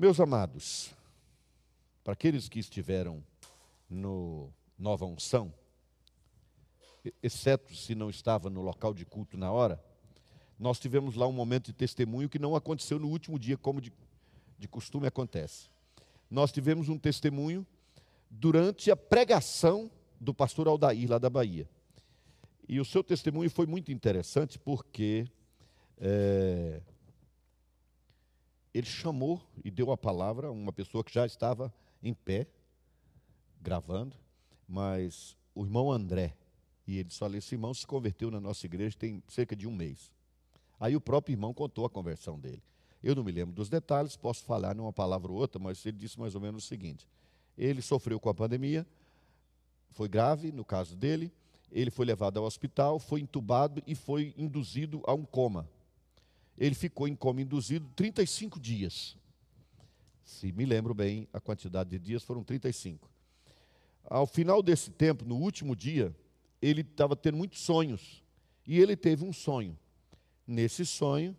Meus amados, para aqueles que estiveram no Nova Unção, exceto se não estava no local de culto na hora, nós tivemos lá um momento de testemunho que não aconteceu no último dia, como de, de costume acontece. Nós tivemos um testemunho durante a pregação do pastor Aldair, lá da Bahia. E o seu testemunho foi muito interessante porque é, ele chamou e deu a palavra a uma pessoa que já estava em pé, gravando, mas o irmão André, e ele Olha, esse irmão se converteu na nossa igreja tem cerca de um mês. Aí o próprio irmão contou a conversão dele. Eu não me lembro dos detalhes, posso falar numa palavra ou outra, mas ele disse mais ou menos o seguinte: ele sofreu com a pandemia, foi grave no caso dele, ele foi levado ao hospital, foi entubado e foi induzido a um coma. Ele ficou em coma induzido 35 dias. Se me lembro bem, a quantidade de dias foram 35. Ao final desse tempo, no último dia, ele estava tendo muitos sonhos. E ele teve um sonho. Nesse sonho,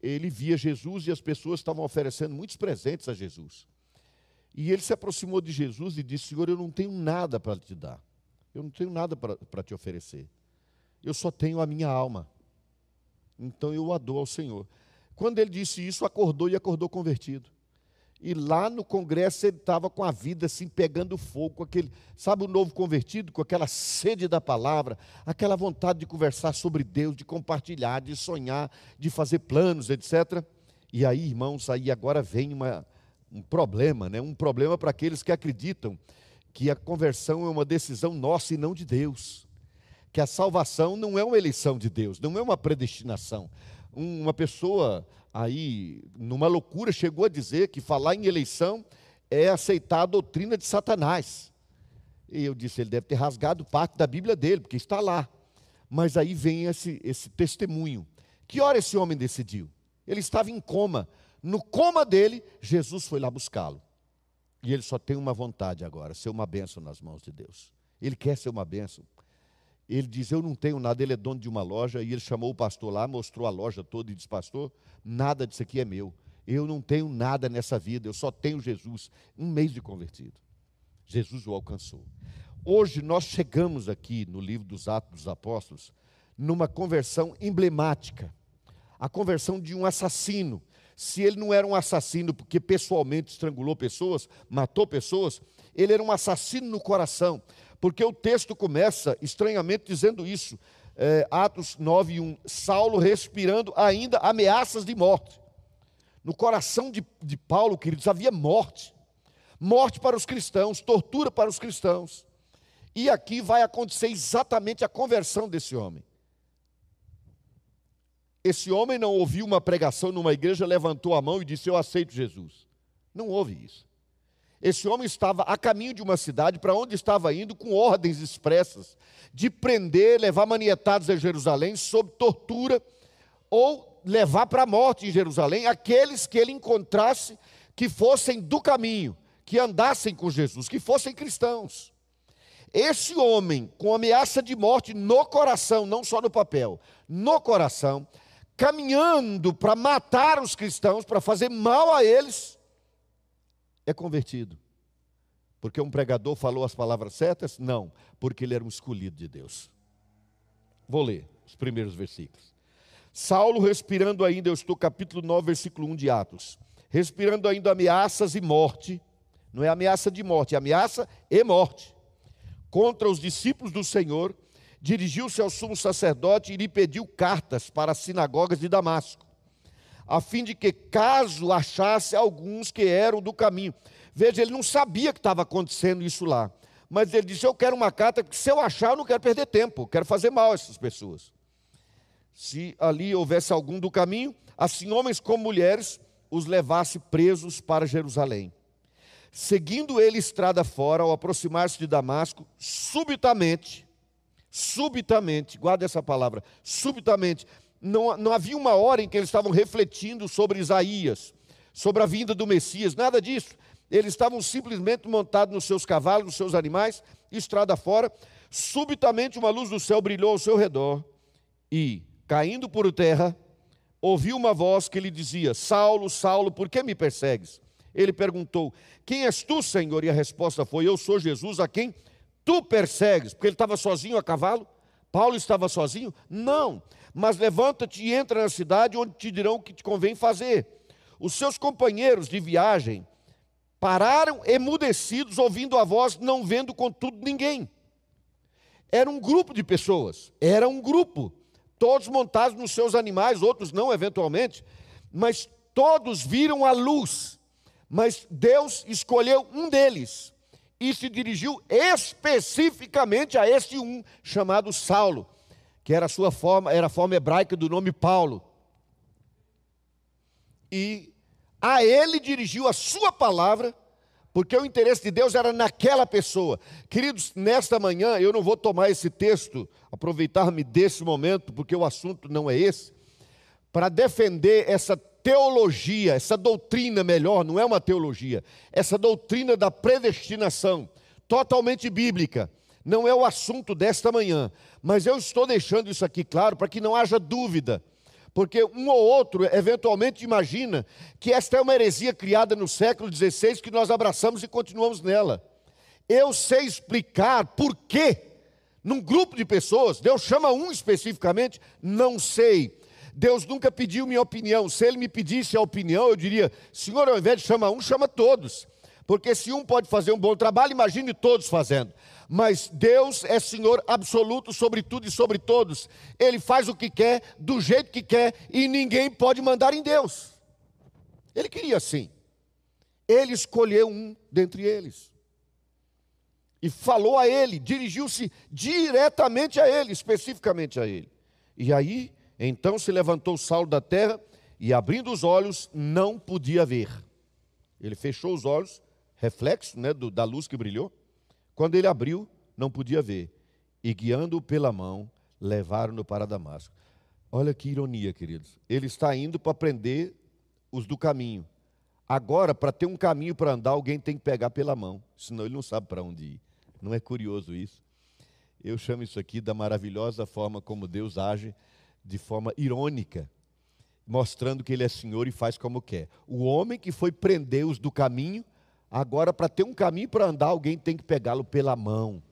ele via Jesus e as pessoas estavam oferecendo muitos presentes a Jesus. E ele se aproximou de Jesus e disse: Senhor, eu não tenho nada para te dar. Eu não tenho nada para te oferecer. Eu só tenho a minha alma. Então eu a dou ao Senhor. Quando ele disse isso, acordou e acordou convertido. E lá no congresso ele estava com a vida assim pegando fogo, com aquele, sabe o novo convertido, com aquela sede da palavra, aquela vontade de conversar sobre Deus, de compartilhar, de sonhar, de fazer planos, etc. E aí, irmãos, aí agora vem uma, um problema, né? um problema para aqueles que acreditam que a conversão é uma decisão nossa e não de Deus. Que a salvação não é uma eleição de Deus, não é uma predestinação. Uma pessoa aí, numa loucura, chegou a dizer que falar em eleição é aceitar a doutrina de Satanás. E eu disse, ele deve ter rasgado parte da Bíblia dele, porque está lá. Mas aí vem esse, esse testemunho. Que hora esse homem decidiu? Ele estava em coma. No coma dele, Jesus foi lá buscá-lo. E ele só tem uma vontade agora, ser uma bênção nas mãos de Deus. Ele quer ser uma bênção. Ele diz: Eu não tenho nada. Ele é dono de uma loja. E ele chamou o pastor lá, mostrou a loja toda e disse: Pastor, nada disso aqui é meu. Eu não tenho nada nessa vida. Eu só tenho Jesus. Um mês de convertido. Jesus o alcançou. Hoje nós chegamos aqui no livro dos Atos dos Apóstolos numa conversão emblemática a conversão de um assassino. Se ele não era um assassino porque pessoalmente estrangulou pessoas, matou pessoas, ele era um assassino no coração porque o texto começa estranhamente dizendo isso. É, Atos 9, 1. Saulo respirando ainda ameaças de morte. No coração de, de Paulo, queridos, havia morte. Morte para os cristãos, tortura para os cristãos. E aqui vai acontecer exatamente a conversão desse homem. Esse homem não ouviu uma pregação numa igreja, levantou a mão e disse: Eu aceito Jesus. Não houve isso. Esse homem estava a caminho de uma cidade para onde estava indo com ordens expressas de prender, levar manietados a Jerusalém sob tortura ou levar para a morte em Jerusalém aqueles que ele encontrasse que fossem do caminho, que andassem com Jesus, que fossem cristãos. Esse homem, com ameaça de morte no coração, não só no papel, no coração, caminhando para matar os cristãos, para fazer mal a eles, é convertido. Porque um pregador falou as palavras certas? Não, porque ele era um escolhido de Deus. Vou ler os primeiros versículos. Saulo respirando ainda, eu estou capítulo 9, versículo 1 de Atos. Respirando ainda ameaças e morte, não é ameaça de morte, é ameaça e morte. Contra os discípulos do Senhor, dirigiu-se ao sumo sacerdote e lhe pediu cartas para as sinagogas de Damasco a fim de que, caso achasse alguns que eram do caminho. Veja, ele não sabia que estava acontecendo isso lá. Mas ele disse: Eu quero uma carta, porque se eu achar, eu não quero perder tempo, quero fazer mal a essas pessoas. Se ali houvesse algum do caminho, assim homens como mulheres, os levasse presos para Jerusalém. Seguindo ele estrada fora, ao aproximar-se de Damasco, subitamente, subitamente, guarda essa palavra, subitamente, não, não havia uma hora em que eles estavam refletindo sobre Isaías, sobre a vinda do Messias, nada disso. Eles estavam simplesmente montados nos seus cavalos, nos seus animais, estrada fora. Subitamente uma luz do céu brilhou ao seu redor e, caindo por terra, ouviu uma voz que lhe dizia: Saulo, Saulo, por que me persegues? Ele perguntou: Quem és tu, Senhor? E a resposta foi: Eu sou Jesus a quem tu persegues. Porque ele estava sozinho a cavalo? Paulo estava sozinho? Não. Mas levanta-te e entra na cidade onde te dirão o que te convém fazer. Os seus companheiros de viagem pararam emudecidos, ouvindo a voz, não vendo contudo ninguém. Era um grupo de pessoas, era um grupo, todos montados nos seus animais, outros não, eventualmente, mas todos viram a luz. Mas Deus escolheu um deles e se dirigiu especificamente a este um chamado Saulo, que era a sua forma, era a forma hebraica do nome Paulo. E a ele dirigiu a sua palavra, porque o interesse de Deus era naquela pessoa. Queridos, nesta manhã eu não vou tomar esse texto, aproveitar-me desse momento, porque o assunto não é esse, para defender essa teologia, essa doutrina melhor, não é uma teologia, essa doutrina da predestinação, totalmente bíblica. Não é o assunto desta manhã, mas eu estou deixando isso aqui claro para que não haja dúvida porque um ou outro eventualmente imagina que esta é uma heresia criada no século XVI que nós abraçamos e continuamos nela. Eu sei explicar por que, num grupo de pessoas, Deus chama um especificamente, não sei. Deus nunca pediu minha opinião. Se Ele me pedisse a opinião, eu diria: Senhor, ao invés de chamar um, chama todos. Porque se um pode fazer um bom trabalho, imagine todos fazendo mas Deus é Senhor absoluto sobre tudo e sobre todos. Ele faz o que quer, do jeito que quer, e ninguém pode mandar em Deus. Ele queria assim. Ele escolheu um dentre eles. E falou a ele, dirigiu-se diretamente a ele, especificamente a ele. E aí, então se levantou Saulo da terra e, abrindo os olhos, não podia ver. Ele fechou os olhos, reflexo né, do, da luz que brilhou, quando ele abriu, não podia ver. E guiando-o pela mão, levaram-no para Damasco. Olha que ironia, queridos. Ele está indo para prender os do caminho. Agora, para ter um caminho para andar, alguém tem que pegar pela mão, senão ele não sabe para onde ir. Não é curioso isso? Eu chamo isso aqui da maravilhosa forma como Deus age de forma irônica, mostrando que Ele é Senhor e faz como quer. O homem que foi prender os do caminho Agora, para ter um caminho para andar, alguém tem que pegá-lo pela mão.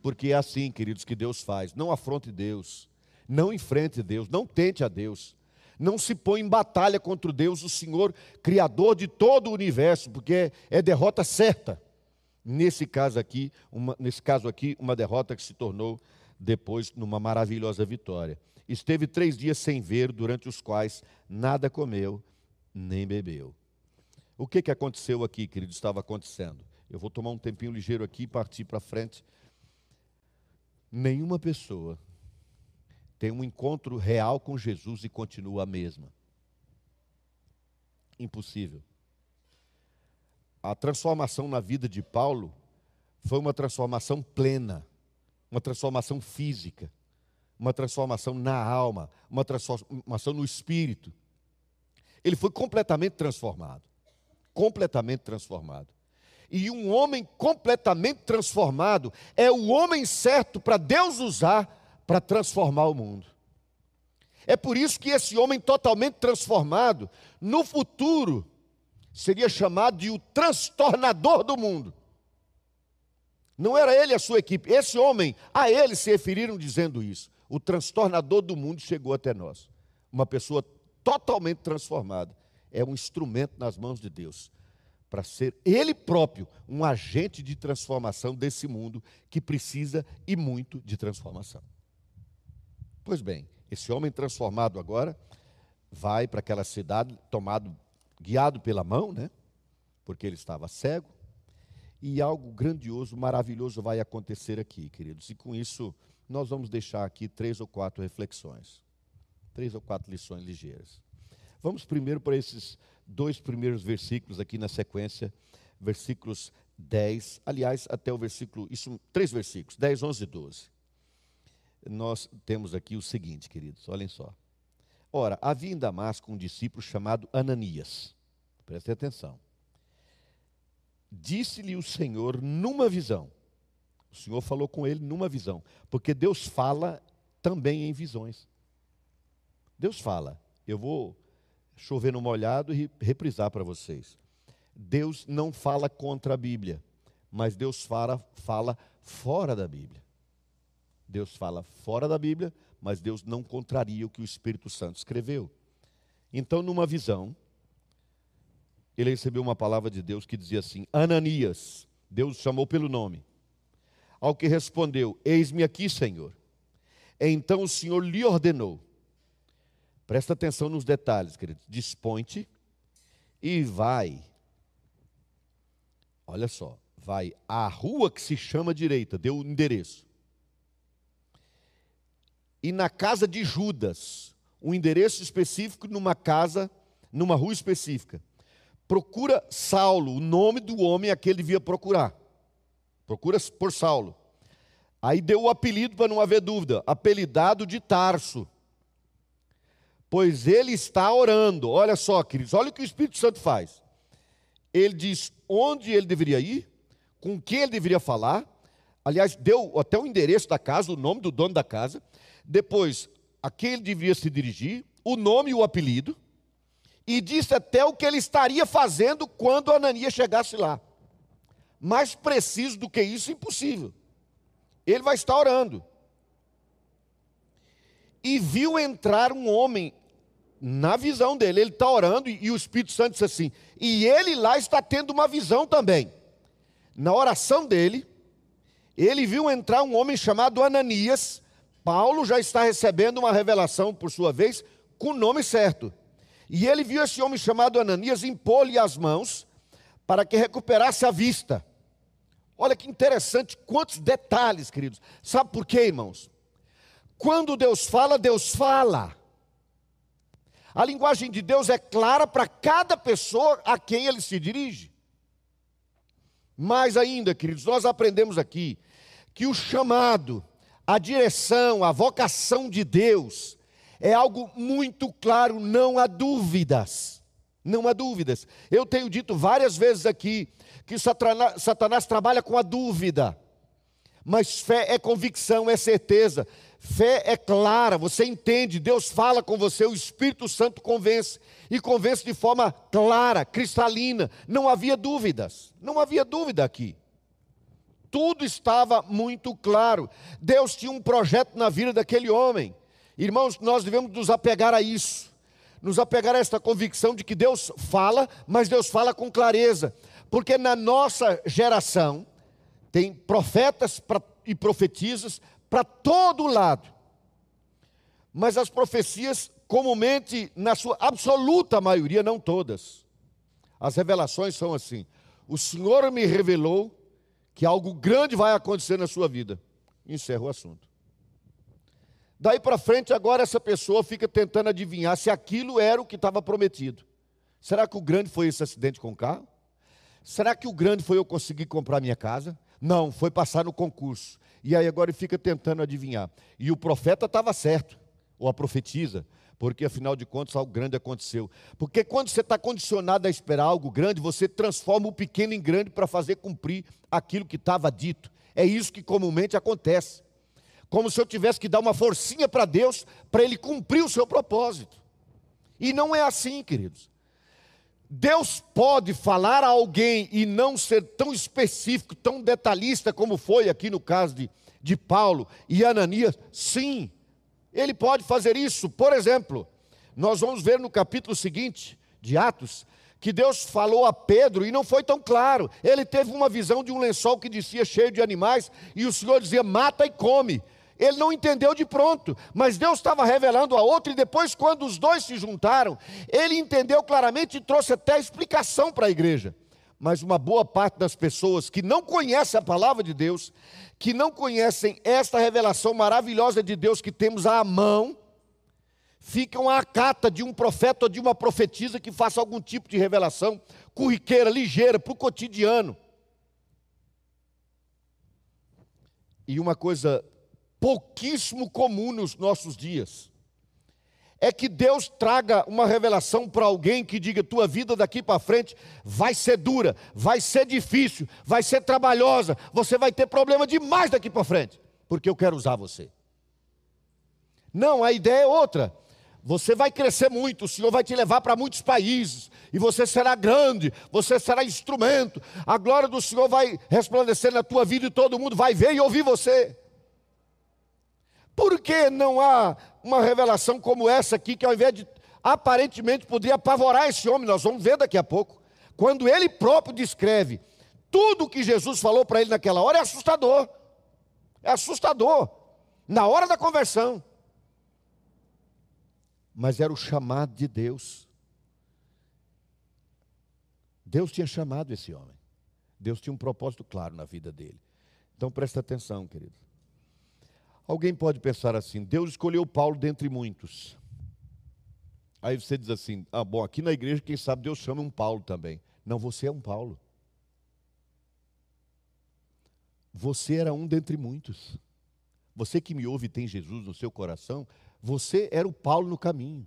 Porque é assim, queridos, que Deus faz. Não afronte Deus. Não enfrente Deus. Não tente a Deus. Não se põe em batalha contra Deus, o Senhor, Criador de todo o universo, porque é, é derrota certa. Nesse caso aqui, uma, nesse caso aqui, uma derrota que se tornou depois numa maravilhosa vitória. Esteve três dias sem ver, durante os quais nada comeu nem bebeu. O que, que aconteceu aqui, querido? Estava acontecendo. Eu vou tomar um tempinho ligeiro aqui e partir para frente. Nenhuma pessoa tem um encontro real com Jesus e continua a mesma. Impossível. A transformação na vida de Paulo foi uma transformação plena, uma transformação física, uma transformação na alma, uma transformação no espírito. Ele foi completamente transformado completamente transformado. E um homem completamente transformado é o homem certo para Deus usar para transformar o mundo. É por isso que esse homem totalmente transformado, no futuro, seria chamado de o transtornador do mundo. Não era ele a sua equipe, esse homem, a ele se referiram dizendo isso. O transtornador do mundo chegou até nós. Uma pessoa totalmente transformada é um instrumento nas mãos de Deus para ser ele próprio um agente de transformação desse mundo que precisa e muito de transformação. Pois bem, esse homem transformado agora vai para aquela cidade tomado guiado pela mão, né? Porque ele estava cego. E algo grandioso, maravilhoso vai acontecer aqui, queridos. E com isso, nós vamos deixar aqui três ou quatro reflexões. Três ou quatro lições ligeiras. Vamos primeiro para esses dois primeiros versículos aqui na sequência, versículos 10, aliás, até o versículo, isso, três versículos, 10, 11 e 12. Nós temos aqui o seguinte, queridos, olhem só. Ora, havia em Damasco um discípulo chamado Ananias, prestem atenção. Disse-lhe o Senhor numa visão, o Senhor falou com ele numa visão, porque Deus fala também em visões. Deus fala, eu vou chover no molhado e reprisar para vocês. Deus não fala contra a Bíblia, mas Deus fala, fala fora da Bíblia. Deus fala fora da Bíblia, mas Deus não contraria o que o Espírito Santo escreveu. Então, numa visão, ele recebeu uma palavra de Deus que dizia assim: Ananias, Deus chamou pelo nome. Ao que respondeu: Eis-me aqui, Senhor. Então o Senhor lhe ordenou. Presta atenção nos detalhes, querido. Dispõe-te e vai. Olha só, vai à rua que se chama direita, deu o endereço. E na casa de Judas, um endereço específico numa casa, numa rua específica. Procura Saulo, o nome do homem a que ele devia procurar. Procura por Saulo. Aí deu o apelido para não haver dúvida, apelidado de Tarso. Pois ele está orando. Olha só, queridos, olha o que o Espírito Santo faz. Ele diz onde ele deveria ir, com quem ele deveria falar. Aliás, deu até o endereço da casa, o nome do dono da casa. Depois, a quem ele deveria se dirigir, o nome e o apelido e disse até o que ele estaria fazendo quando Ananias chegasse lá. Mais preciso do que isso, impossível. Ele vai estar orando. E viu entrar um homem na visão dele. Ele está orando e, o Espírito Santo disse assim. E ele lá está tendo uma visão também. Na oração dele, ele viu entrar um homem chamado Ananias. Paulo já está recebendo uma revelação, por sua vez, com o nome certo. E ele viu esse homem chamado Ananias impor-lhe as mãos para que recuperasse a vista. Olha que interessante, quantos detalhes, queridos. Sabe por quê, irmãos? Quando Deus fala, Deus fala. A linguagem de Deus é clara para cada pessoa a quem ele se dirige. Mais ainda, queridos, nós aprendemos aqui que o chamado, a direção, a vocação de Deus é algo muito claro, não há dúvidas. Não há dúvidas. Eu tenho dito várias vezes aqui que Satanás, Satanás trabalha com a dúvida. Mas fé é convicção, é certeza. Fé é clara, você entende, Deus fala com você, o Espírito Santo convence. E convence de forma clara, cristalina. Não havia dúvidas. Não havia dúvida aqui. Tudo estava muito claro. Deus tinha um projeto na vida daquele homem. Irmãos, nós devemos nos apegar a isso, nos apegar a esta convicção de que Deus fala, mas Deus fala com clareza, porque na nossa geração tem profetas e profetizas para todo lado, mas as profecias, comumente, na sua absoluta maioria, não todas, as revelações são assim: o Senhor me revelou que algo grande vai acontecer na sua vida. Encerra o assunto. Daí para frente, agora essa pessoa fica tentando adivinhar se aquilo era o que estava prometido. Será que o grande foi esse acidente com o carro? Será que o grande foi eu conseguir comprar minha casa? Não, foi passar no concurso. E aí agora ele fica tentando adivinhar. E o profeta estava certo, ou a profetiza, porque afinal de contas algo grande aconteceu. Porque quando você está condicionado a esperar algo grande, você transforma o pequeno em grande para fazer cumprir aquilo que estava dito. É isso que comumente acontece como se eu tivesse que dar uma forcinha para Deus para Ele cumprir o seu propósito. E não é assim, queridos. Deus pode falar a alguém e não ser tão específico, tão detalhista como foi aqui no caso de, de Paulo e Ananias? Sim, ele pode fazer isso. Por exemplo, nós vamos ver no capítulo seguinte de Atos que Deus falou a Pedro e não foi tão claro. Ele teve uma visão de um lençol que descia cheio de animais e o Senhor dizia: mata e come. Ele não entendeu de pronto, mas Deus estava revelando a outro, e depois, quando os dois se juntaram, ele entendeu claramente e trouxe até explicação para a igreja. Mas uma boa parte das pessoas que não conhecem a palavra de Deus, que não conhecem esta revelação maravilhosa de Deus que temos à mão, ficam à cata de um profeta ou de uma profetisa que faça algum tipo de revelação corriqueira, ligeira, para o cotidiano. E uma coisa pouquíssimo comum nos nossos dias. É que Deus traga uma revelação para alguém que diga: tua vida daqui para frente vai ser dura, vai ser difícil, vai ser trabalhosa, você vai ter problema demais daqui para frente, porque eu quero usar você. Não, a ideia é outra. você vai crescer muito, o Senhor vai te levar para muitos países, e você será grande, você será instrumento, a glória do Senhor vai resplandecer na tua vida e todo mundo vai ver e ouvir você. Por que não há uma revelação como essa aqui, que ao invés de aparentemente poderia apavorar esse homem, nós vamos ver daqui a pouco, quando ele próprio descreve tudo o que Jesus falou para ele naquela hora, é assustador. É assustador. Na hora da conversão. Mas era o chamado de Deus. Deus tinha chamado esse homem. Deus tinha um propósito claro na vida dele. Então presta atenção, querido. Alguém pode pensar assim: Deus escolheu Paulo dentre muitos. Aí você diz assim: ah, bom, aqui na igreja, quem sabe Deus chama um Paulo também. Não, você é um Paulo. Você era um dentre muitos. Você que me ouve e tem Jesus no seu coração, você era o Paulo no caminho.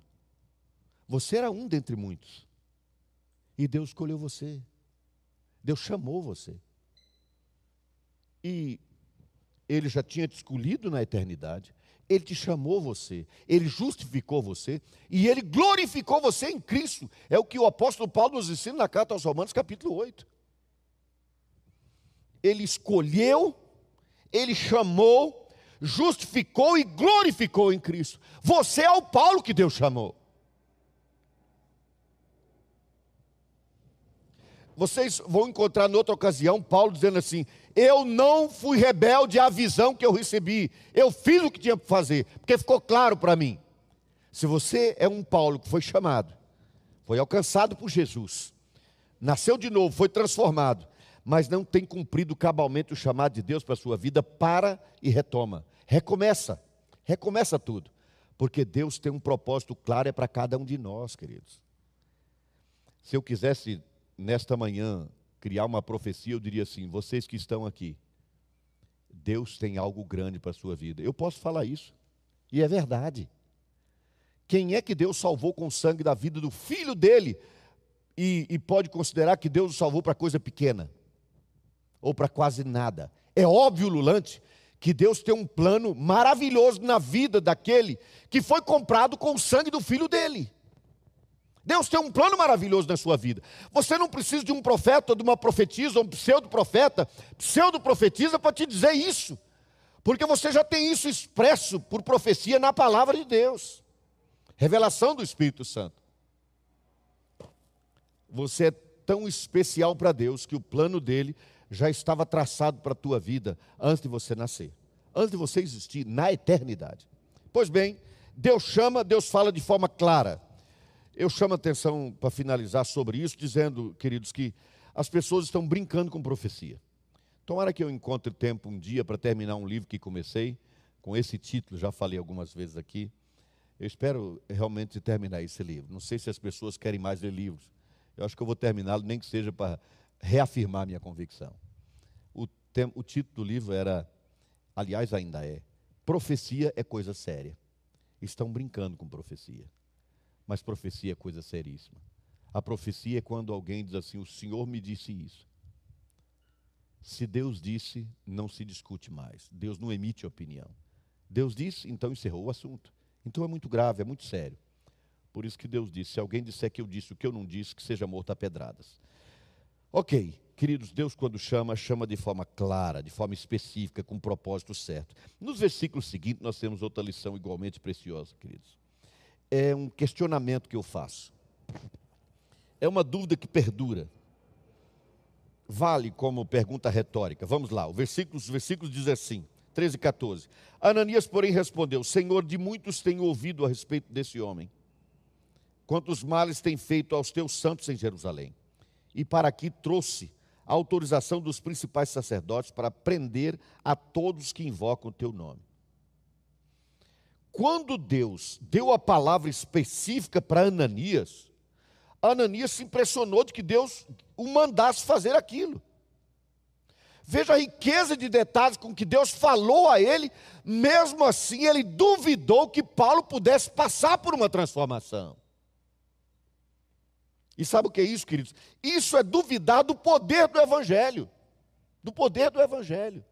Você era um dentre muitos. E Deus escolheu você. Deus chamou você. E ele já tinha te escolhido na eternidade, ele te chamou você, ele justificou você e ele glorificou você em Cristo. É o que o apóstolo Paulo nos ensina na carta aos Romanos, capítulo 8. Ele escolheu, ele chamou, justificou e glorificou em Cristo. Você é o Paulo que Deus chamou. Vocês vão encontrar em outra ocasião Paulo dizendo assim: Eu não fui rebelde à visão que eu recebi, eu fiz o que tinha para fazer, porque ficou claro para mim. Se você é um Paulo que foi chamado, foi alcançado por Jesus, nasceu de novo, foi transformado, mas não tem cumprido cabalmente o chamado de Deus para a sua vida, para e retoma. Recomeça, recomeça tudo, porque Deus tem um propósito claro é para cada um de nós, queridos. Se eu quisesse nesta manhã criar uma profecia, eu diria assim: vocês que estão aqui, Deus tem algo grande para a sua vida. Eu posso falar isso, e é verdade. Quem é que Deus salvou com o sangue da vida do filho dele e, e pode considerar que Deus o salvou para coisa pequena ou para quase nada? É óbvio, Lulante, que Deus tem um plano maravilhoso na vida daquele que foi comprado com o sangue do filho dele. Deus tem um plano maravilhoso na sua vida. Você não precisa de um profeta, de uma profetisa, um pseudo-profeta, pseudo-profetiza para te dizer isso. Porque você já tem isso expresso por profecia na palavra de Deus. Revelação do Espírito Santo. Você é tão especial para Deus que o plano dele já estava traçado para a tua vida antes de você nascer, antes de você existir na eternidade. Pois bem, Deus chama, Deus fala de forma clara. Eu chamo a atenção para finalizar sobre isso, dizendo, queridos, que as pessoas estão brincando com profecia. Tomara que eu encontre tempo um dia para terminar um livro que comecei, com esse título, já falei algumas vezes aqui. Eu espero realmente terminar esse livro. Não sei se as pessoas querem mais ler livros. Eu acho que eu vou terminá-lo, nem que seja para reafirmar minha convicção. O, tem, o título do livro era, aliás, ainda é: Profecia é coisa séria. Estão brincando com profecia. Mas profecia é coisa seríssima. A profecia é quando alguém diz assim: O Senhor me disse isso. Se Deus disse, não se discute mais. Deus não emite opinião. Deus disse, então encerrou o assunto. Então é muito grave, é muito sério. Por isso que Deus disse: se alguém disser que eu disse o que eu não disse, que seja morto a pedradas. Ok, queridos, Deus quando chama, chama de forma clara, de forma específica, com um propósito certo. Nos versículos seguintes, nós temos outra lição igualmente preciosa, queridos é um questionamento que eu faço. É uma dúvida que perdura. Vale como pergunta retórica. Vamos lá, o versículo, os versículos diz assim, 13 e 14. Ananias, porém, respondeu: Senhor, de muitos tenho ouvido a respeito desse homem, quantos males tem feito aos teus santos em Jerusalém. E para aqui trouxe a autorização dos principais sacerdotes para prender a todos que invocam o teu nome. Quando Deus deu a palavra específica para Ananias, Ananias se impressionou de que Deus o mandasse fazer aquilo. Veja a riqueza de detalhes com que Deus falou a ele, mesmo assim ele duvidou que Paulo pudesse passar por uma transformação. E sabe o que é isso, queridos? Isso é duvidar do poder do Evangelho. Do poder do Evangelho.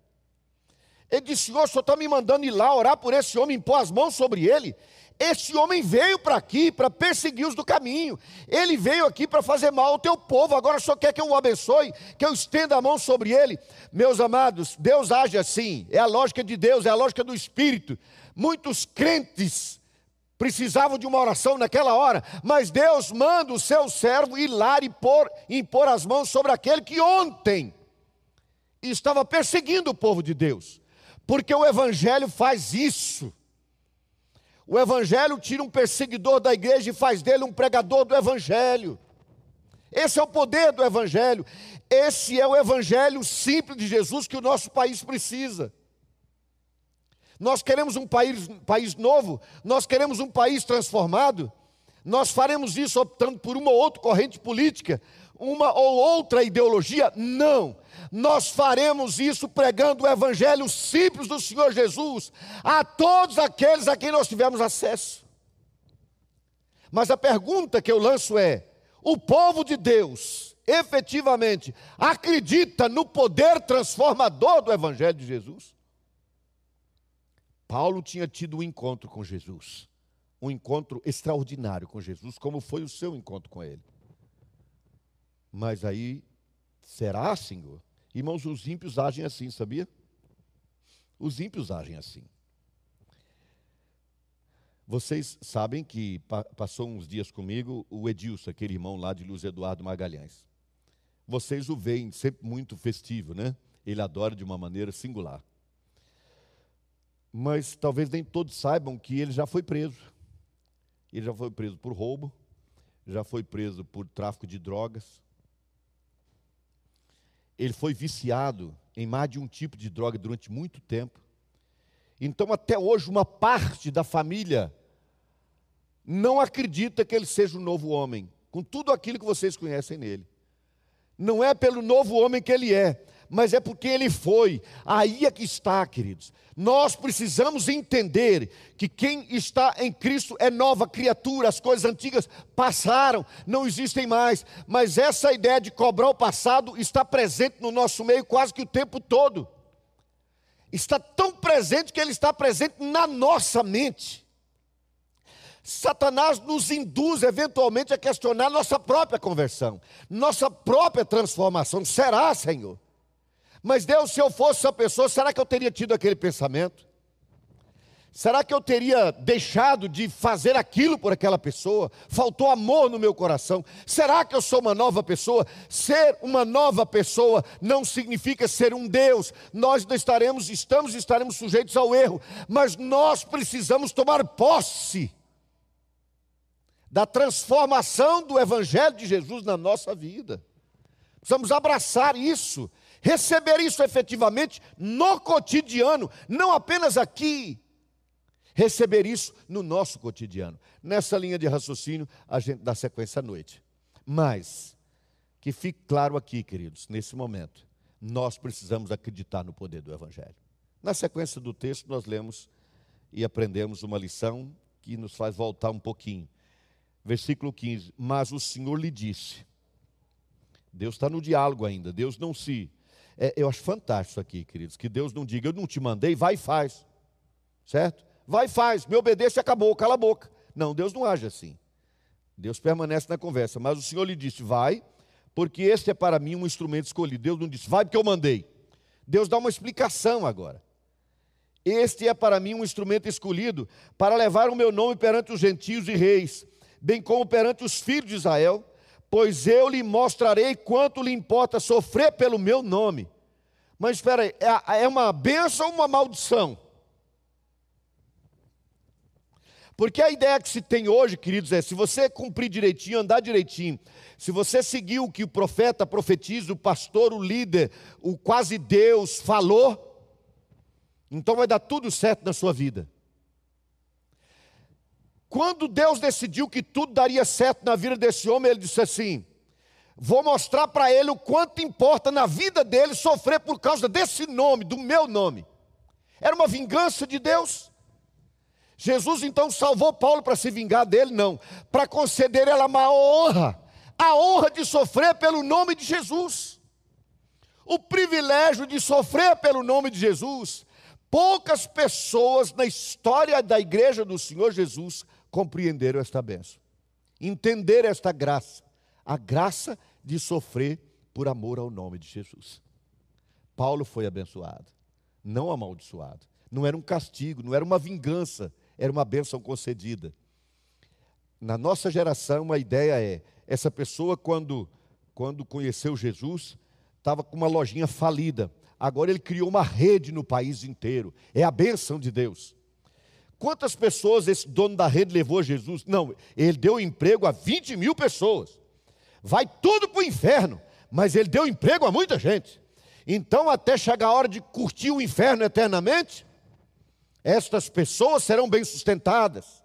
Ele disse: Senhor, o senhor está me mandando ir lá orar por esse homem, impor as mãos sobre ele. Esse homem veio para aqui para perseguir os do caminho. Ele veio aqui para fazer mal ao teu povo. Agora só quer que eu o abençoe, que eu estenda a mão sobre ele. Meus amados, Deus age assim. É a lógica de Deus, é a lógica do Espírito. Muitos crentes precisavam de uma oração naquela hora, mas Deus manda o seu servo ir lá e pôr, impor as mãos sobre aquele que ontem estava perseguindo o povo de Deus, porque o Evangelho faz isso. O Evangelho tira um perseguidor da igreja e faz dele um pregador do Evangelho. Esse é o poder do Evangelho. Esse é o Evangelho simples de Jesus que o nosso país precisa. Nós queremos um país, país novo, nós queremos um país transformado. Nós faremos isso optando por uma ou outra corrente política, uma ou outra ideologia? Não. Nós faremos isso pregando o evangelho simples do Senhor Jesus a todos aqueles a quem nós tivemos acesso. Mas a pergunta que eu lanço é: o povo de Deus efetivamente acredita no poder transformador do evangelho de Jesus? Paulo tinha tido um encontro com Jesus, um encontro extraordinário com Jesus, como foi o seu encontro com ele. Mas aí, será, Senhor? Irmãos, os ímpios agem assim, sabia? Os ímpios agem assim. Vocês sabem que passou uns dias comigo o Edilson, aquele irmão lá de Luiz Eduardo Magalhães. Vocês o veem sempre muito festivo, né? Ele adora de uma maneira singular. Mas talvez nem todos saibam que ele já foi preso. Ele já foi preso por roubo, já foi preso por tráfico de drogas, ele foi viciado em mais de um tipo de droga durante muito tempo. Então, até hoje, uma parte da família não acredita que ele seja um novo homem, com tudo aquilo que vocês conhecem nele. Não é pelo novo homem que ele é, mas é porque ele foi. Aí é que está, queridos. Nós precisamos entender que quem está em Cristo é nova criatura, as coisas antigas passaram, não existem mais. Mas essa ideia de cobrar o passado está presente no nosso meio quase que o tempo todo. Está tão presente que ele está presente na nossa mente. Satanás nos induz eventualmente a questionar nossa própria conversão, nossa própria transformação. Será, Senhor? Mas Deus, se eu fosse essa pessoa, será que eu teria tido aquele pensamento? Será que eu teria deixado de fazer aquilo por aquela pessoa? Faltou amor no meu coração? Será que eu sou uma nova pessoa? Ser uma nova pessoa não significa ser um Deus. Nós não estaremos, estamos e estaremos sujeitos ao erro, mas nós precisamos tomar posse da transformação do evangelho de Jesus na nossa vida. Precisamos abraçar isso receber isso efetivamente no cotidiano, não apenas aqui. Receber isso no nosso cotidiano. Nessa linha de raciocínio, a gente dá sequência à noite. Mas, que fique claro aqui, queridos, nesse momento, nós precisamos acreditar no poder do Evangelho. Na sequência do texto, nós lemos e aprendemos uma lição que nos faz voltar um pouquinho. Versículo 15: Mas o Senhor lhe disse, Deus está no diálogo ainda, Deus não se é, eu acho fantástico aqui, queridos, que Deus não diga, eu não te mandei, vai e faz. Certo? Vai e faz, me obedeça e acabou, cala a boca. Não, Deus não age assim. Deus permanece na conversa, mas o Senhor lhe disse, vai, porque este é para mim um instrumento escolhido. Deus não disse, vai porque eu mandei. Deus dá uma explicação agora. Este é para mim um instrumento escolhido para levar o meu nome perante os gentios e reis, bem como perante os filhos de Israel pois eu lhe mostrarei quanto lhe importa sofrer pelo meu nome. Mas espera aí, é, é uma benção ou uma maldição? Porque a ideia que se tem hoje, queridos, é se você cumprir direitinho, andar direitinho, se você seguir o que o profeta profetiza, o pastor, o líder, o quase Deus falou, então vai dar tudo certo na sua vida. Quando Deus decidiu que tudo daria certo na vida desse homem, ele disse assim: Vou mostrar para ele o quanto importa na vida dele sofrer por causa desse nome, do meu nome. Era uma vingança de Deus. Jesus então salvou Paulo para se vingar dele? Não, para conceder ela uma honra, a honra de sofrer pelo nome de Jesus, o privilégio de sofrer pelo nome de Jesus, Poucas pessoas na história da igreja do Senhor Jesus compreenderam esta bênção, entenderam esta graça, a graça de sofrer por amor ao nome de Jesus. Paulo foi abençoado, não amaldiçoado. Não era um castigo, não era uma vingança, era uma bênção concedida. Na nossa geração, a ideia é: essa pessoa, quando, quando conheceu Jesus, estava com uma lojinha falida. Agora ele criou uma rede no país inteiro. É a bênção de Deus. Quantas pessoas esse dono da rede levou a Jesus? Não, ele deu emprego a 20 mil pessoas. Vai tudo para o inferno, mas ele deu emprego a muita gente. Então, até chegar a hora de curtir o inferno eternamente, estas pessoas serão bem sustentadas,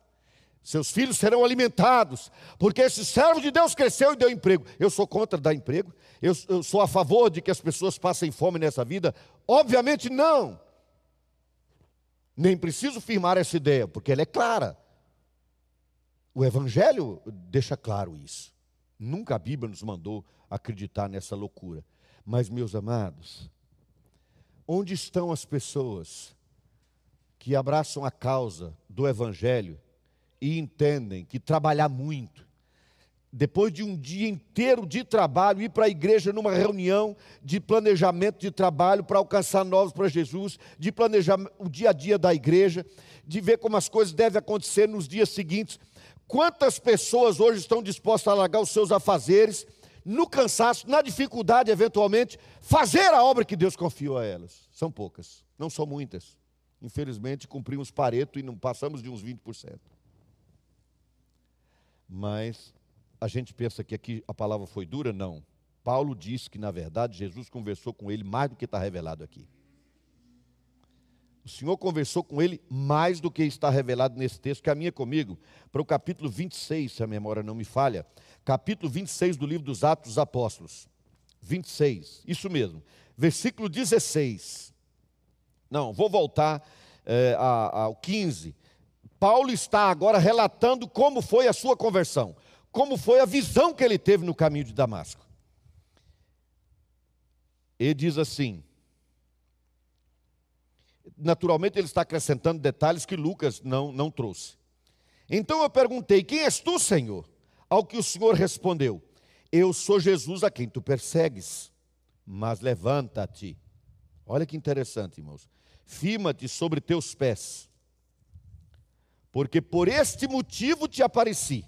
seus filhos serão alimentados, porque esse servo de Deus cresceu e deu emprego. Eu sou contra dar emprego, eu, eu sou a favor de que as pessoas passem fome nessa vida? Obviamente não. Nem preciso firmar essa ideia, porque ela é clara. O Evangelho deixa claro isso. Nunca a Bíblia nos mandou acreditar nessa loucura. Mas, meus amados, onde estão as pessoas que abraçam a causa do Evangelho e entendem que trabalhar muito, depois de um dia inteiro de trabalho, ir para a igreja numa reunião de planejamento de trabalho para alcançar novos para Jesus, de planejar o dia a dia da igreja, de ver como as coisas devem acontecer nos dias seguintes. Quantas pessoas hoje estão dispostas a largar os seus afazeres, no cansaço, na dificuldade, eventualmente, fazer a obra que Deus confiou a elas? São poucas, não são muitas. Infelizmente, cumprimos Pareto e não passamos de uns 20%. Mas a gente pensa que aqui a palavra foi dura? Não. Paulo disse que, na verdade, Jesus conversou com ele mais do que está revelado aqui. O Senhor conversou com ele mais do que está revelado nesse texto. Caminha comigo para o capítulo 26, se a memória não me falha. Capítulo 26 do livro dos Atos dos Apóstolos. 26, isso mesmo. Versículo 16. Não, vou voltar é, ao 15. Paulo está agora relatando como foi a sua conversão como foi a visão que ele teve no caminho de Damasco. Ele diz assim: naturalmente ele está acrescentando detalhes que Lucas não, não trouxe. Então eu perguntei: Quem és tu, Senhor? Ao que o Senhor respondeu: Eu sou Jesus a quem tu persegues. Mas levanta-te. Olha que interessante, irmãos. Firma-te sobre teus pés, porque por este motivo te apareci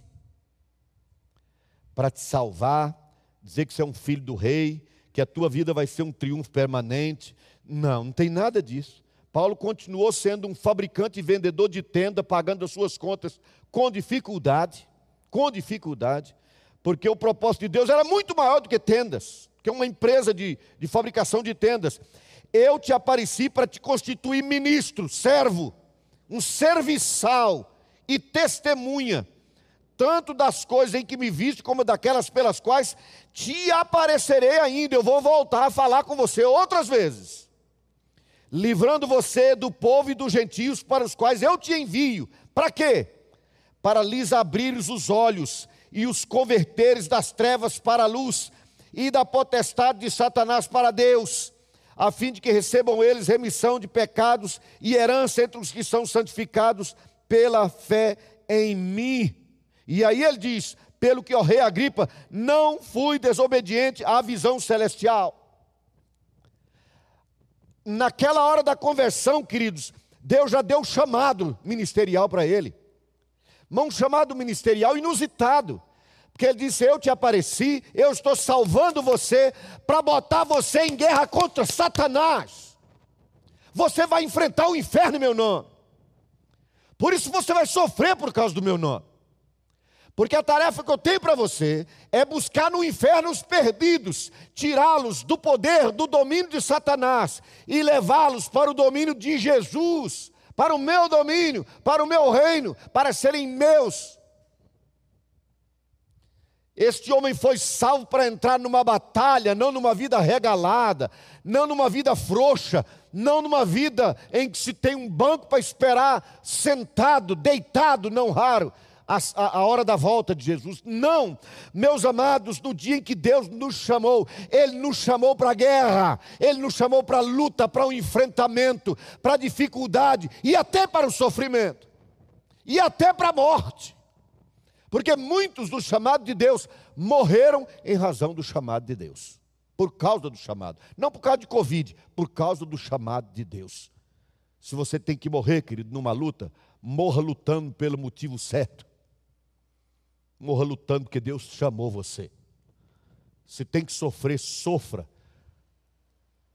para te salvar, dizer que você é um filho do rei, que a tua vida vai ser um triunfo permanente. Não, não tem nada disso. Paulo continuou sendo um fabricante e vendedor de tenda, pagando as suas contas com dificuldade, com dificuldade, porque o propósito de Deus era muito maior do que tendas, que é uma empresa de, de fabricação de tendas. Eu te apareci para te constituir ministro, servo, um serviçal e testemunha tanto das coisas em que me viste, como daquelas pelas quais te aparecerei ainda. Eu vou voltar a falar com você outras vezes, livrando você do povo e dos gentios para os quais eu te envio. Para quê? Para lhes abrires os olhos e os converteres das trevas para a luz e da potestade de Satanás para Deus, a fim de que recebam eles remissão de pecados e herança entre os que são santificados pela fé em mim. E aí ele diz: pelo que o rei Agripa, não fui desobediente à visão celestial. Naquela hora da conversão, queridos, Deus já deu chamado ministerial para ele. Um chamado ministerial inusitado. Porque ele disse: Eu te apareci, eu estou salvando você para botar você em guerra contra Satanás. Você vai enfrentar o inferno, meu nome. Por isso você vai sofrer por causa do meu nome. Porque a tarefa que eu tenho para você é buscar no inferno os perdidos, tirá-los do poder, do domínio de Satanás e levá-los para o domínio de Jesus, para o meu domínio, para o meu reino, para serem meus. Este homem foi salvo para entrar numa batalha, não numa vida regalada, não numa vida frouxa, não numa vida em que se tem um banco para esperar sentado, deitado, não raro a, a, hora da volta de Jesus. Não, meus amados, no dia em que Deus nos chamou, Ele nos chamou para a guerra, Ele nos chamou para a luta, para o enfrentamento, para a dificuldade e até para o sofrimento, e até para a morte. Porque muitos do chamado de Deus morreram em razão do chamado de Deus, por causa do chamado, não por causa de Covid, por causa do chamado de Deus. Se você tem que morrer, querido, numa luta, morra lutando pelo motivo certo. Morra lutando porque Deus chamou você. Se tem que sofrer, sofra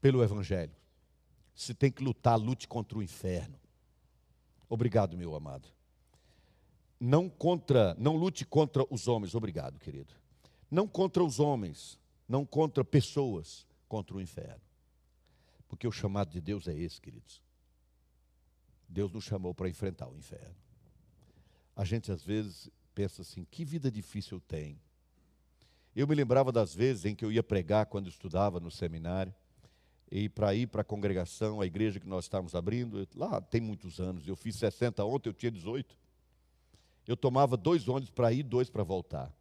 pelo Evangelho. Se tem que lutar, lute contra o inferno. Obrigado, meu amado. Não contra, não lute contra os homens, obrigado, querido. Não contra os homens, não contra pessoas, contra o inferno. Porque o chamado de Deus é esse, queridos. Deus nos chamou para enfrentar o inferno. A gente às vezes pensa assim: que vida difícil eu tenho. Eu me lembrava das vezes em que eu ia pregar quando estudava no seminário, e para ir para a congregação, a igreja que nós estávamos abrindo, lá tem muitos anos, eu fiz 60 ontem, eu tinha 18. Eu tomava dois ônibus para ir, dois para voltar.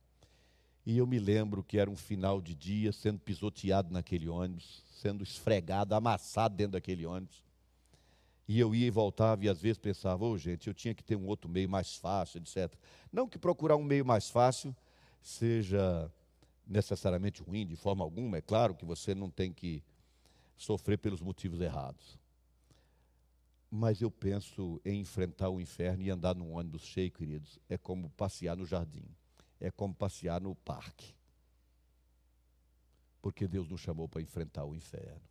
E eu me lembro que era um final de dia, sendo pisoteado naquele ônibus, sendo esfregado, amassado dentro daquele ônibus. E eu ia e voltava, e às vezes pensava, ô oh, gente, eu tinha que ter um outro meio mais fácil, etc. Não que procurar um meio mais fácil seja necessariamente ruim, de forma alguma, é claro que você não tem que sofrer pelos motivos errados. Mas eu penso em enfrentar o inferno e andar num ônibus cheio, queridos, é como passear no jardim, é como passear no parque. Porque Deus nos chamou para enfrentar o inferno.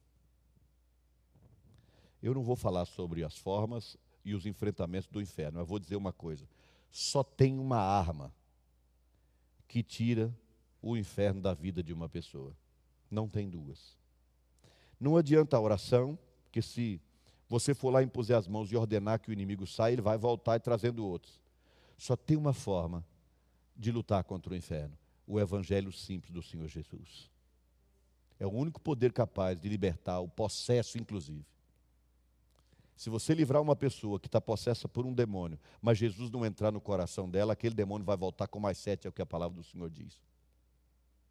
Eu não vou falar sobre as formas e os enfrentamentos do inferno, mas vou dizer uma coisa: só tem uma arma que tira o inferno da vida de uma pessoa. Não tem duas. Não adianta a oração, porque se você for lá impuser as mãos e ordenar que o inimigo saia, ele vai voltar e trazendo outros. Só tem uma forma de lutar contra o inferno: o evangelho simples do Senhor Jesus. É o único poder capaz de libertar o possesso, inclusive. Se você livrar uma pessoa que está possessa por um demônio, mas Jesus não entrar no coração dela, aquele demônio vai voltar com mais sete, é o que a palavra do Senhor diz.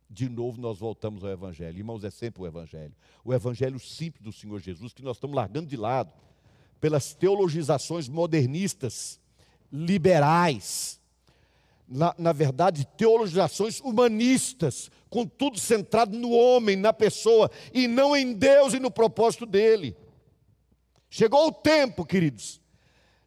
De novo nós voltamos ao Evangelho. Irmãos, é sempre o Evangelho. O Evangelho simples do Senhor Jesus, que nós estamos largando de lado pelas teologizações modernistas, liberais. Na, na verdade, teologizações humanistas, com tudo centrado no homem, na pessoa, e não em Deus e no propósito dele. Chegou o tempo, queridos,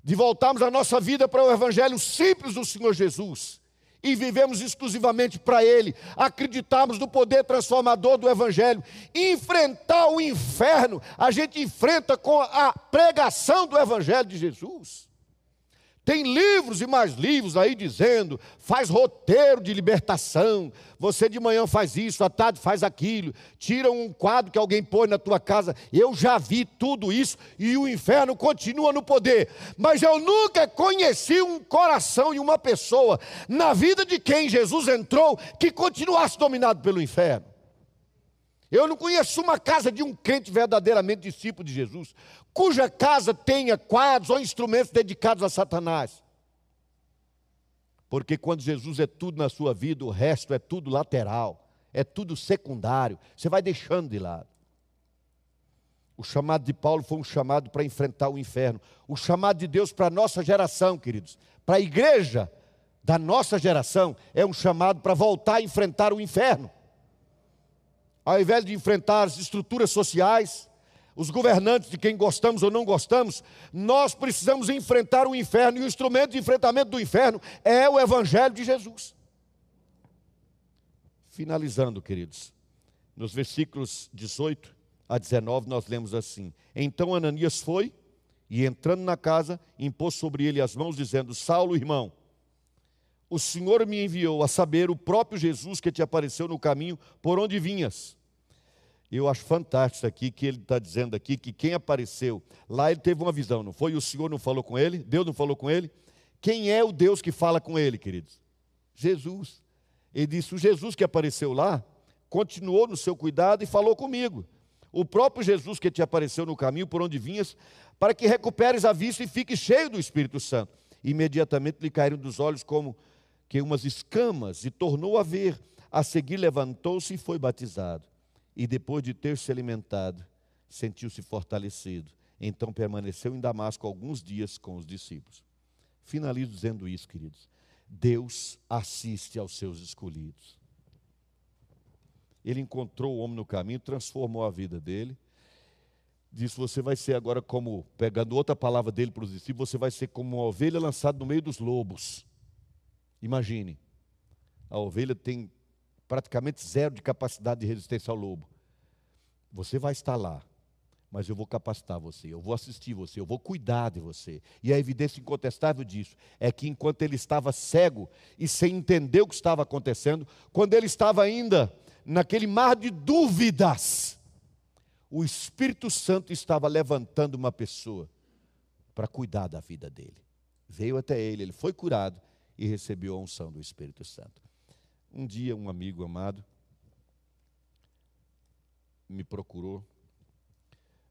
de voltarmos a nossa vida para o Evangelho simples do Senhor Jesus e vivemos exclusivamente para Ele, acreditarmos no poder transformador do Evangelho, enfrentar o inferno, a gente enfrenta com a pregação do Evangelho de Jesus. Tem livros e mais livros aí dizendo, faz roteiro de libertação. Você de manhã faz isso, à tarde faz aquilo. Tira um quadro que alguém põe na tua casa. Eu já vi tudo isso e o inferno continua no poder. Mas eu nunca conheci um coração e uma pessoa na vida de quem Jesus entrou que continuasse dominado pelo inferno. Eu não conheço uma casa de um crente verdadeiramente discípulo de Jesus, cuja casa tenha quadros ou instrumentos dedicados a Satanás. Porque quando Jesus é tudo na sua vida, o resto é tudo lateral, é tudo secundário, você vai deixando de lado. O chamado de Paulo foi um chamado para enfrentar o inferno. O chamado de Deus para a nossa geração, queridos, para a igreja da nossa geração, é um chamado para voltar a enfrentar o inferno ao invés de enfrentar as estruturas sociais, os governantes de quem gostamos ou não gostamos, nós precisamos enfrentar o inferno, e o instrumento de enfrentamento do inferno é o Evangelho de Jesus. Finalizando, queridos, nos versículos 18 a 19, nós lemos assim: Então Ananias foi e, entrando na casa, impôs sobre ele as mãos, dizendo: Saulo, irmão, o Senhor me enviou a saber o próprio Jesus que te apareceu no caminho por onde vinhas. Eu acho fantástico aqui que ele está dizendo aqui que quem apareceu, lá ele teve uma visão, não foi? O Senhor não falou com ele? Deus não falou com ele? Quem é o Deus que fala com ele, queridos? Jesus. Ele disse: o Jesus que apareceu lá, continuou no seu cuidado e falou comigo. O próprio Jesus que te apareceu no caminho por onde vinhas, para que recuperes a vista e fique cheio do Espírito Santo. Imediatamente lhe caíram dos olhos como que umas escamas e tornou a ver. A seguir levantou-se e foi batizado. E depois de ter se alimentado, sentiu-se fortalecido. Então permaneceu em Damasco alguns dias com os discípulos. Finalizo dizendo isso, queridos. Deus assiste aos seus escolhidos. Ele encontrou o homem no caminho, transformou a vida dele. Disse: Você vai ser agora como, pegando outra palavra dele para os discípulos, você vai ser como uma ovelha lançada no meio dos lobos. Imagine, a ovelha tem praticamente zero de capacidade de resistência ao lobo. Você vai estar lá, mas eu vou capacitar você, eu vou assistir você, eu vou cuidar de você. E a evidência incontestável disso é que enquanto ele estava cego e sem entender o que estava acontecendo, quando ele estava ainda naquele mar de dúvidas, o Espírito Santo estava levantando uma pessoa para cuidar da vida dele. Veio até ele, ele foi curado e recebeu a unção do Espírito Santo. Um dia, um amigo amado me procurou,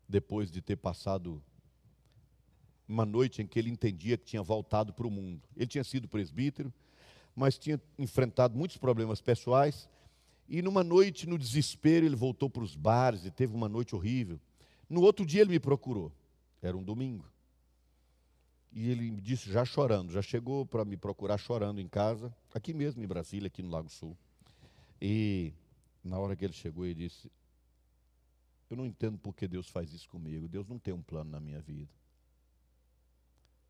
depois de ter passado uma noite em que ele entendia que tinha voltado para o mundo. Ele tinha sido presbítero, mas tinha enfrentado muitos problemas pessoais. E numa noite, no desespero, ele voltou para os bares e teve uma noite horrível. No outro dia, ele me procurou. Era um domingo. E ele me disse, já chorando, já chegou para me procurar chorando em casa, aqui mesmo em Brasília, aqui no Lago Sul. E na hora que ele chegou, ele disse: Eu não entendo por que Deus faz isso comigo. Deus não tem um plano na minha vida.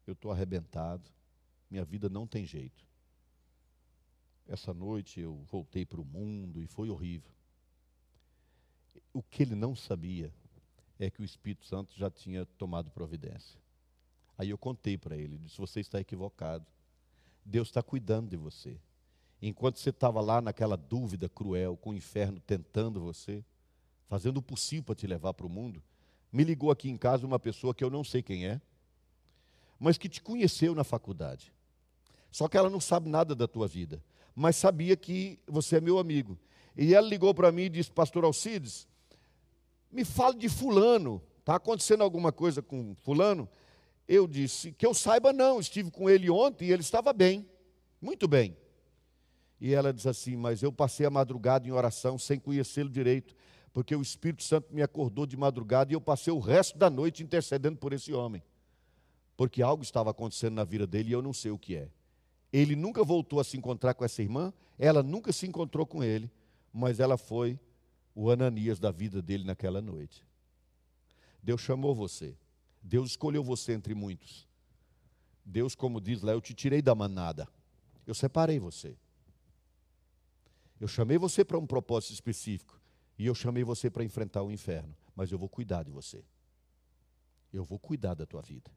Eu estou arrebentado, minha vida não tem jeito. Essa noite eu voltei para o mundo e foi horrível. O que ele não sabia é que o Espírito Santo já tinha tomado providência. Aí eu contei para ele, disse: Você está equivocado. Deus está cuidando de você. Enquanto você estava lá naquela dúvida cruel, com o inferno tentando você, fazendo o possível para te levar para o mundo, me ligou aqui em casa uma pessoa que eu não sei quem é, mas que te conheceu na faculdade. Só que ela não sabe nada da tua vida, mas sabia que você é meu amigo. E ela ligou para mim e disse: Pastor Alcides, me fale de Fulano. Está acontecendo alguma coisa com Fulano? Eu disse, que eu saiba, não, estive com ele ontem e ele estava bem, muito bem. E ela diz assim: Mas eu passei a madrugada em oração sem conhecê-lo direito, porque o Espírito Santo me acordou de madrugada e eu passei o resto da noite intercedendo por esse homem, porque algo estava acontecendo na vida dele e eu não sei o que é. Ele nunca voltou a se encontrar com essa irmã, ela nunca se encontrou com ele, mas ela foi o Ananias da vida dele naquela noite. Deus chamou você. Deus escolheu você entre muitos. Deus, como diz lá, eu te tirei da manada. Eu separei você. Eu chamei você para um propósito específico. E eu chamei você para enfrentar o inferno. Mas eu vou cuidar de você. Eu vou cuidar da tua vida.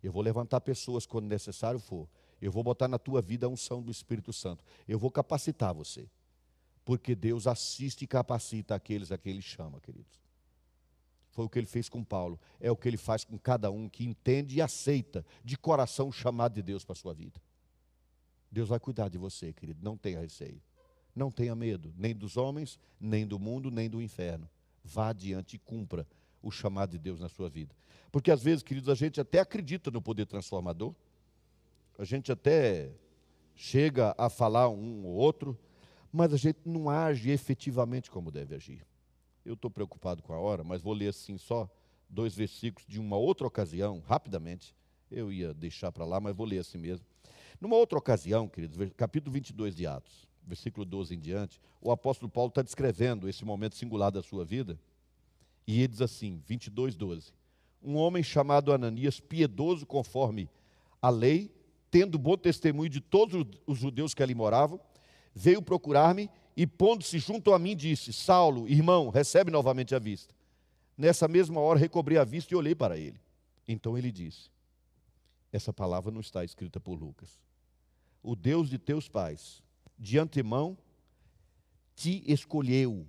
Eu vou levantar pessoas quando necessário for. Eu vou botar na tua vida a unção do Espírito Santo. Eu vou capacitar você. Porque Deus assiste e capacita aqueles a quem Ele chama, queridos. Foi o que ele fez com Paulo. É o que ele faz com cada um que entende e aceita de coração o chamado de Deus para a sua vida. Deus vai cuidar de você, querido. Não tenha receio. Não tenha medo, nem dos homens, nem do mundo, nem do inferno. Vá adiante e cumpra o chamado de Deus na sua vida. Porque às vezes, queridos, a gente até acredita no poder transformador. A gente até chega a falar um ou outro, mas a gente não age efetivamente como deve agir. Eu estou preocupado com a hora, mas vou ler assim só dois versículos de uma outra ocasião, rapidamente. Eu ia deixar para lá, mas vou ler assim mesmo. Numa outra ocasião, queridos, capítulo 22 de Atos, versículo 12 em diante, o apóstolo Paulo está descrevendo esse momento singular da sua vida. E ele diz assim, 22, 12. Um homem chamado Ananias, piedoso conforme a lei, tendo bom testemunho de todos os judeus que ali moravam, veio procurar-me e pondo-se junto a mim, disse: Saulo, irmão, recebe novamente a vista. Nessa mesma hora recobrei a vista e olhei para ele. Então ele disse: Essa palavra não está escrita por Lucas. O Deus de teus pais, de antemão, te escolheu.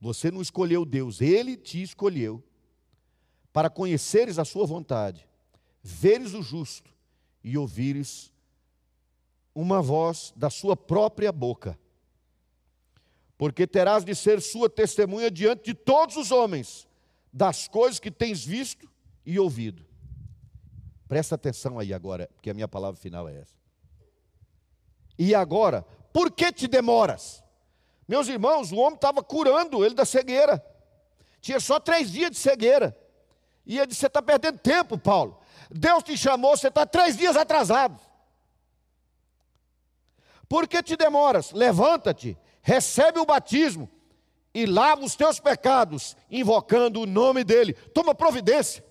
Você não escolheu Deus, ele te escolheu para conheceres a sua vontade, veres o justo e ouvires uma voz da sua própria boca porque terás de ser sua testemunha diante de todos os homens, das coisas que tens visto e ouvido. Presta atenção aí agora, porque a minha palavra final é essa. E agora, por que te demoras? Meus irmãos, o homem estava curando ele da cegueira. Tinha só três dias de cegueira. E ele disse: Você está perdendo tempo, Paulo. Deus te chamou, você está três dias atrasado. Por que te demoras? Levanta-te, recebe o batismo e lava os teus pecados, invocando o nome dele. Toma providência.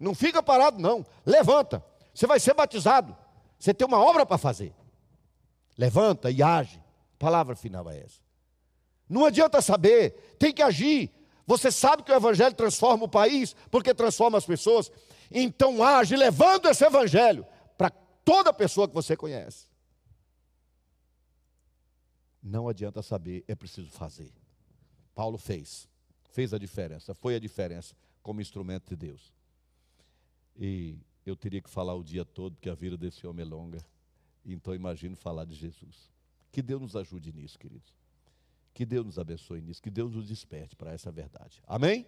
Não fica parado, não. Levanta. Você vai ser batizado. Você tem uma obra para fazer. Levanta e age. palavra final é essa. Não adianta saber, tem que agir. Você sabe que o Evangelho transforma o país, porque transforma as pessoas. Então age levando esse Evangelho para toda pessoa que você conhece. Não adianta saber, é preciso fazer. Paulo fez, fez a diferença, foi a diferença como instrumento de Deus. E eu teria que falar o dia todo, porque a vida desse homem é longa. Então imagino falar de Jesus. Que Deus nos ajude nisso, queridos. Que Deus nos abençoe nisso, que Deus nos desperte para essa verdade. Amém?